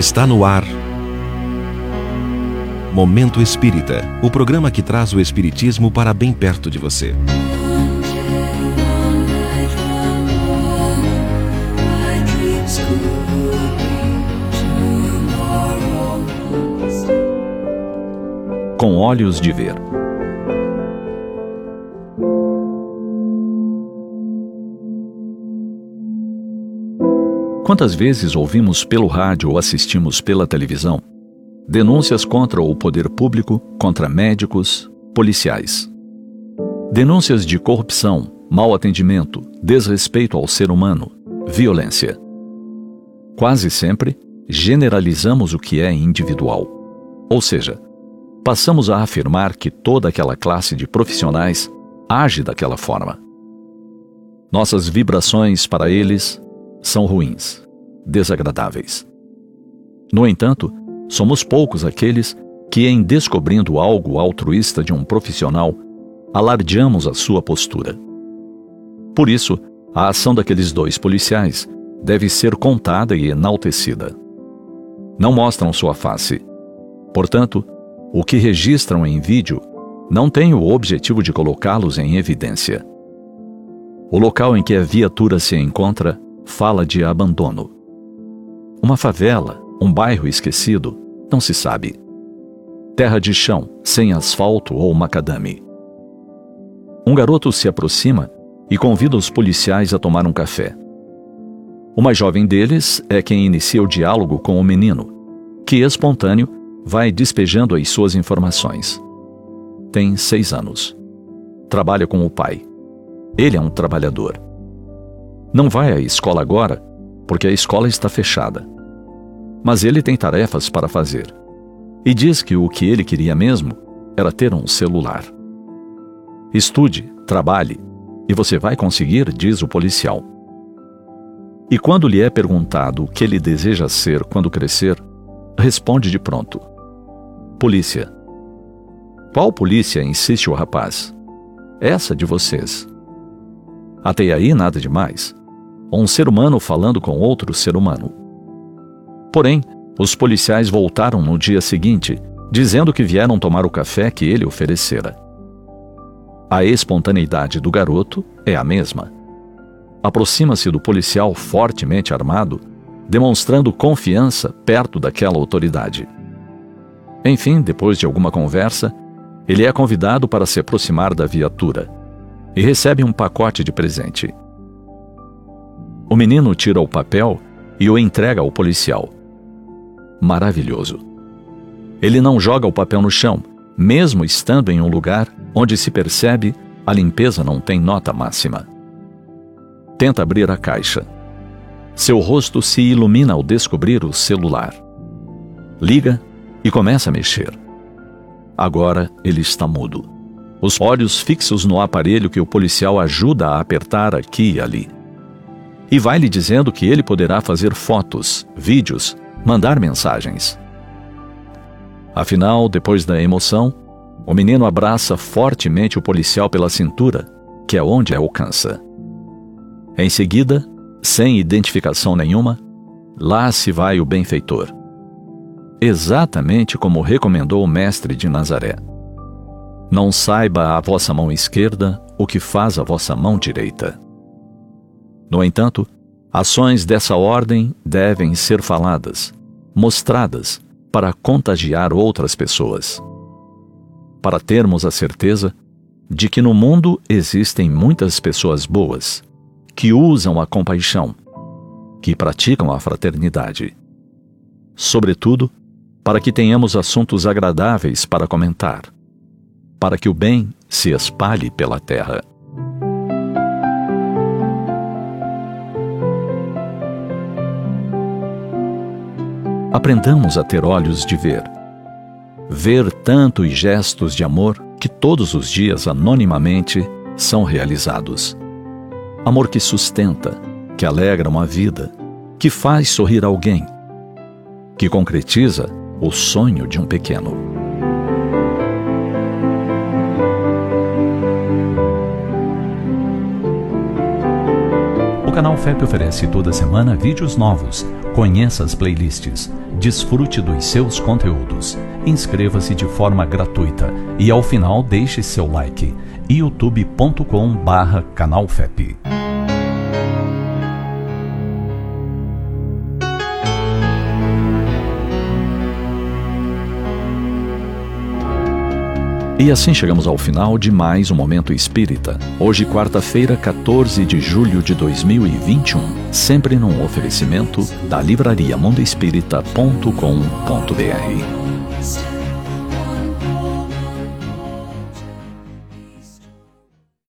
Está no ar. Momento Espírita o programa que traz o Espiritismo para bem perto de você. Com olhos de ver. Quantas vezes ouvimos pelo rádio ou assistimos pela televisão denúncias contra o poder público, contra médicos, policiais? Denúncias de corrupção, mau atendimento, desrespeito ao ser humano, violência. Quase sempre generalizamos o que é individual. Ou seja, passamos a afirmar que toda aquela classe de profissionais age daquela forma. Nossas vibrações para eles são ruins, desagradáveis. No entanto, somos poucos aqueles que, em descobrindo algo altruísta de um profissional, alardeamos a sua postura. Por isso, a ação daqueles dois policiais deve ser contada e enaltecida. Não mostram sua face. Portanto, o que registram em vídeo não tem o objetivo de colocá-los em evidência. O local em que a viatura se encontra fala de abandono. Uma favela, um bairro esquecido, não se sabe. Terra de chão, sem asfalto ou macadame. Um garoto se aproxima e convida os policiais a tomar um café. O mais jovem deles é quem inicia o diálogo com o menino, que, espontâneo, vai despejando as suas informações. Tem seis anos. Trabalha com o pai. Ele é um trabalhador. Não vai à escola agora, porque a escola está fechada. Mas ele tem tarefas para fazer. E diz que o que ele queria mesmo era ter um celular. Estude, trabalhe, e você vai conseguir, diz o policial. E quando lhe é perguntado o que ele deseja ser quando crescer, responde de pronto: Polícia. Qual polícia? insiste o rapaz. Essa de vocês. Até aí nada demais um ser humano falando com outro ser humano. Porém, os policiais voltaram no dia seguinte, dizendo que vieram tomar o café que ele oferecera. A espontaneidade do garoto é a mesma. Aproxima-se do policial fortemente armado, demonstrando confiança perto daquela autoridade. Enfim, depois de alguma conversa, ele é convidado para se aproximar da viatura e recebe um pacote de presente. O menino tira o papel e o entrega ao policial. Maravilhoso. Ele não joga o papel no chão, mesmo estando em um lugar onde se percebe a limpeza não tem nota máxima. Tenta abrir a caixa. Seu rosto se ilumina ao descobrir o celular. Liga e começa a mexer. Agora ele está mudo. Os olhos fixos no aparelho que o policial ajuda a apertar aqui e ali e vai lhe dizendo que ele poderá fazer fotos, vídeos, mandar mensagens. Afinal, depois da emoção, o menino abraça fortemente o policial pela cintura, que é onde alcança. Em seguida, sem identificação nenhuma, lá se vai o benfeitor. Exatamente como recomendou o mestre de Nazaré. Não saiba a vossa mão esquerda o que faz a vossa mão direita. No entanto, ações dessa ordem devem ser faladas, mostradas, para contagiar outras pessoas. Para termos a certeza de que no mundo existem muitas pessoas boas, que usam a compaixão, que praticam a fraternidade. Sobretudo, para que tenhamos assuntos agradáveis para comentar, para que o bem se espalhe pela terra. Aprendamos a ter olhos de ver. Ver tanto e gestos de amor que todos os dias, anonimamente, são realizados. Amor que sustenta, que alegra uma vida, que faz sorrir alguém, que concretiza o sonho de um pequeno. O canal FEP oferece toda semana vídeos novos. Conheça as playlists Desfrute dos seus conteúdos. Inscreva-se de forma gratuita e ao final deixe seu like. youtube.com/canalfep. E assim chegamos ao final de mais um Momento Espírita. Hoje, quarta-feira, 14 de julho de 2021. Sempre num oferecimento da livraria mundoespírita.com.br.